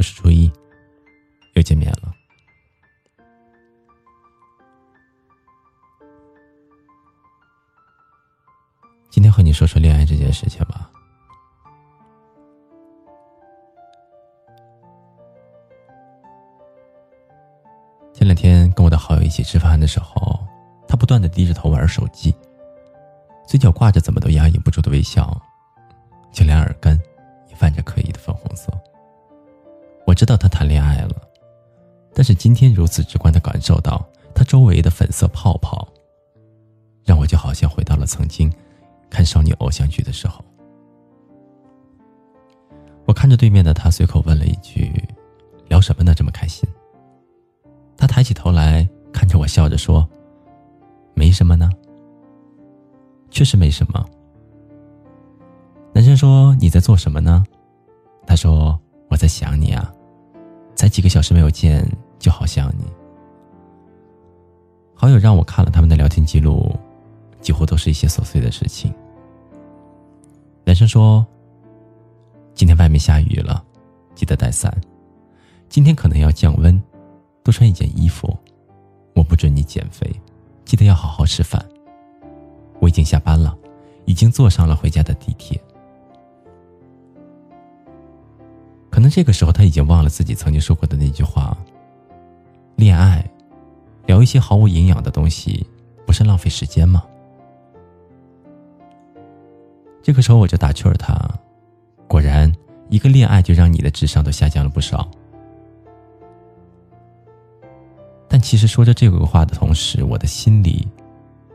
我是初一，又见面了。今天和你说说恋爱这件事情吧。前两天跟我的好友一起吃饭的时候，他不断的低着头玩手机，嘴角挂着怎么都压抑不住的微笑，就连耳根也泛着可疑的粉红色。我知道他谈恋爱了，但是今天如此直观的感受到他周围的粉色泡泡，让我就好像回到了曾经看少女偶像剧的时候。我看着对面的他，随口问了一句：“聊什么呢？这么开心？”他抬起头来看着我，笑着说：“没什么呢，确实没什么。”男生说：“你在做什么呢？”他说：“我在想你啊。”才几个小时没有见，就好想你。好友让我看了他们的聊天记录，几乎都是一些琐碎的事情。男生说：“今天外面下雨了，记得带伞。今天可能要降温，多穿一件衣服。我不准你减肥，记得要好好吃饭。我已经下班了，已经坐上了回家的地铁。”可能这个时候他已经忘了自己曾经说过的那句话：“恋爱，聊一些毫无营养的东西，不是浪费时间吗？”这个时候我就打趣儿他：“果然，一个恋爱就让你的智商都下降了不少。”但其实说着这个话的同时，我的心里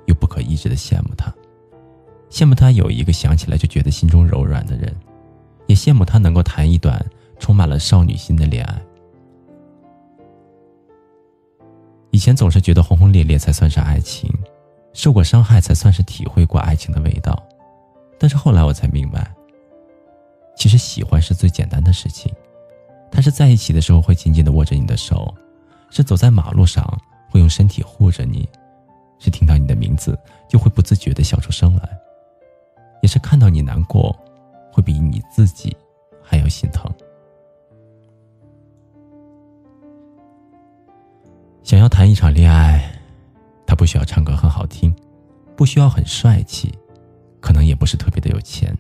又不可抑制的羡慕他，羡慕他有一个想起来就觉得心中柔软的人，也羡慕他能够谈一段。充满了少女心的恋爱。以前总是觉得轰轰烈烈才算是爱情，受过伤害才算是体会过爱情的味道。但是后来我才明白，其实喜欢是最简单的事情。他是在一起的时候会紧紧的握着你的手，是走在马路上会用身体护着你，是听到你的名字就会不自觉的笑出声来，也是看到你难过，会比你自己还要心疼。想要谈一场恋爱，他不需要唱歌很好听，不需要很帅气，可能也不是特别的有钱，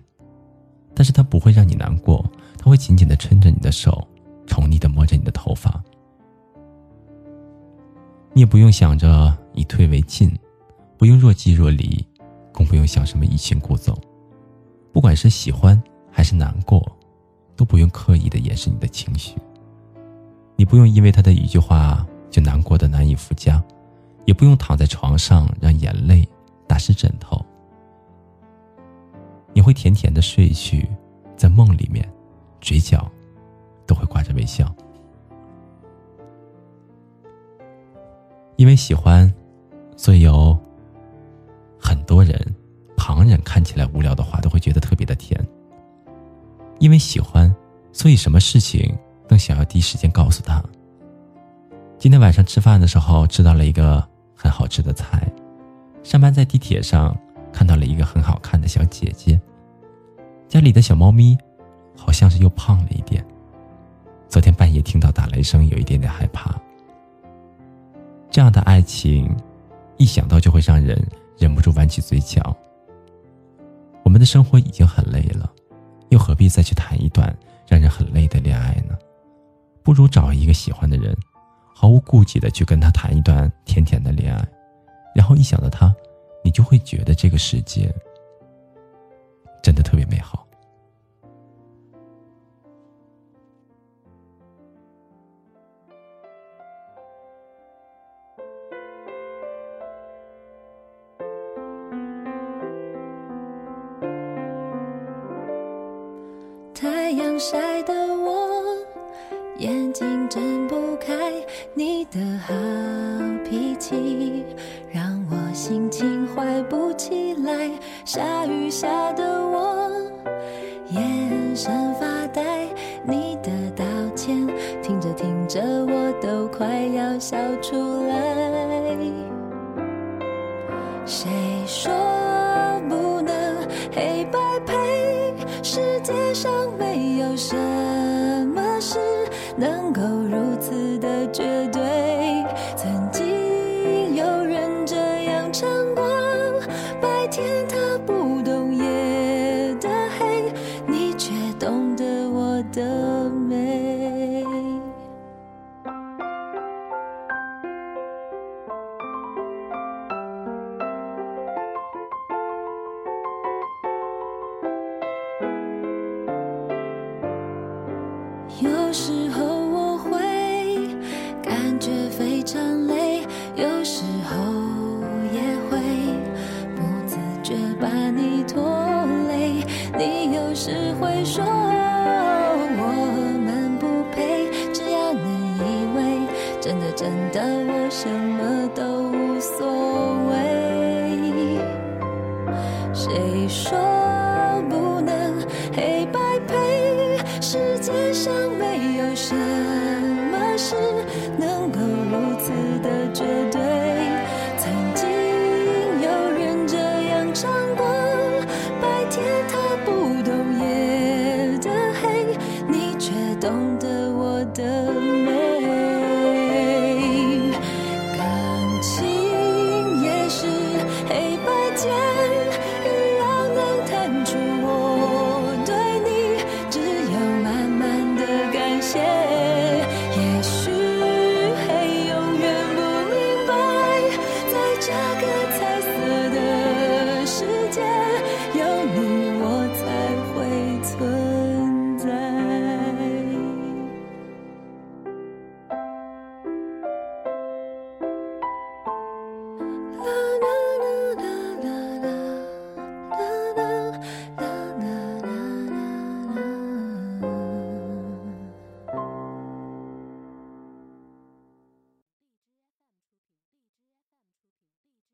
但是他不会让你难过，他会紧紧的撑着你的手，宠溺的摸着你的头发。你也不用想着以退为进，不用若即若离，更不用想什么欲擒故纵。不管是喜欢还是难过，都不用刻意的掩饰你的情绪。你不用因为他的一句话。就难过的难以复加，也不用躺在床上让眼泪打湿枕头。你会甜甜的睡去，在梦里面，嘴角都会挂着微笑。因为喜欢，所以有很多人，旁人看起来无聊的话都会觉得特别的甜。因为喜欢，所以什么事情都想要第一时间告诉他。今天晚上吃饭的时候吃到了一个很好吃的菜，上班在地铁上看到了一个很好看的小姐姐，家里的小猫咪好像是又胖了一点。昨天半夜听到打雷声，有一点点害怕。这样的爱情，一想到就会让人忍不住弯起嘴角。我们的生活已经很累了，又何必再去谈一段让人很累的恋爱呢？不如找一个喜欢的人。毫无顾忌的去跟他谈一段甜甜的恋爱，然后一想到他，你就会觉得这个世界真的特别美好。太阳晒的我眼睛情坏不起来，下雨下的我眼神发呆。你的道歉听着听着我都快要笑出来。谁说不能黑白配？世界上没有什时候我会感觉非常累，有时候也会不自觉把你拖累。你有时会说我们不配，只要你以为真的真的我什么都无所谓。谁说？世界上没有什么事能够如此的绝对